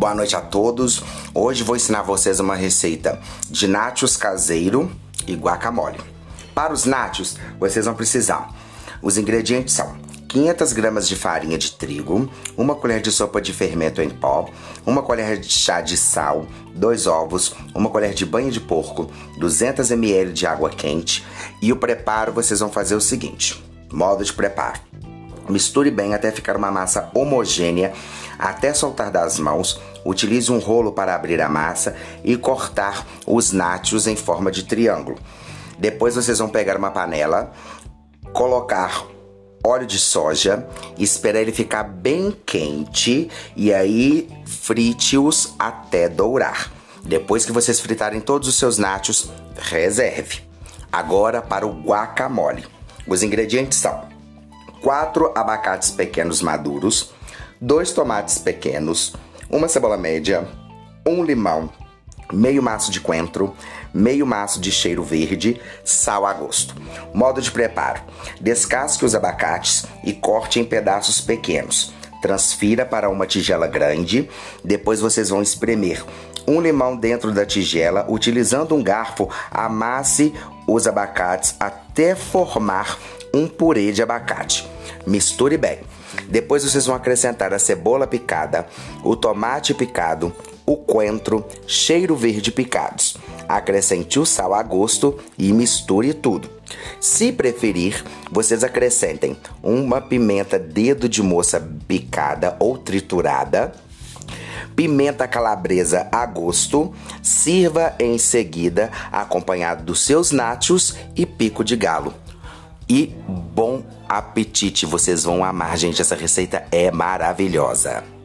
Boa noite a todos. Hoje vou ensinar vocês uma receita de nachos caseiro e guacamole. Para os nachos, vocês vão precisar. Os ingredientes são 500 gramas de farinha de trigo, uma colher de sopa de fermento em pó, uma colher de chá de sal, dois ovos, uma colher de banho de porco, 200 ml de água quente e o preparo vocês vão fazer o seguinte: modo de preparo. Misture bem até ficar uma massa homogênea, até soltar das mãos. Utilize um rolo para abrir a massa e cortar os nachos em forma de triângulo. Depois vocês vão pegar uma panela, colocar óleo de soja, esperar ele ficar bem quente e aí frite-os até dourar. Depois que vocês fritarem todos os seus nachos, reserve. Agora para o guacamole. Os ingredientes são 4 abacates pequenos maduros, 2 tomates pequenos, uma cebola média, um limão, meio maço de coentro, meio maço de cheiro verde, sal a gosto. Modo de preparo: descasque os abacates e corte em pedaços pequenos. Transfira para uma tigela grande, depois vocês vão espremer um limão dentro da tigela, utilizando um garfo, amasse os abacates até formar um purê de abacate. Misture bem. Depois vocês vão acrescentar a cebola picada, o tomate picado, o coentro, cheiro verde picados. Acrescente o sal a gosto e misture tudo. Se preferir, vocês acrescentem uma pimenta dedo de moça picada ou triturada, pimenta calabresa a gosto, sirva em seguida acompanhado dos seus nachos e pico de galo. E bom apetite, vocês vão amar, gente, essa receita é maravilhosa.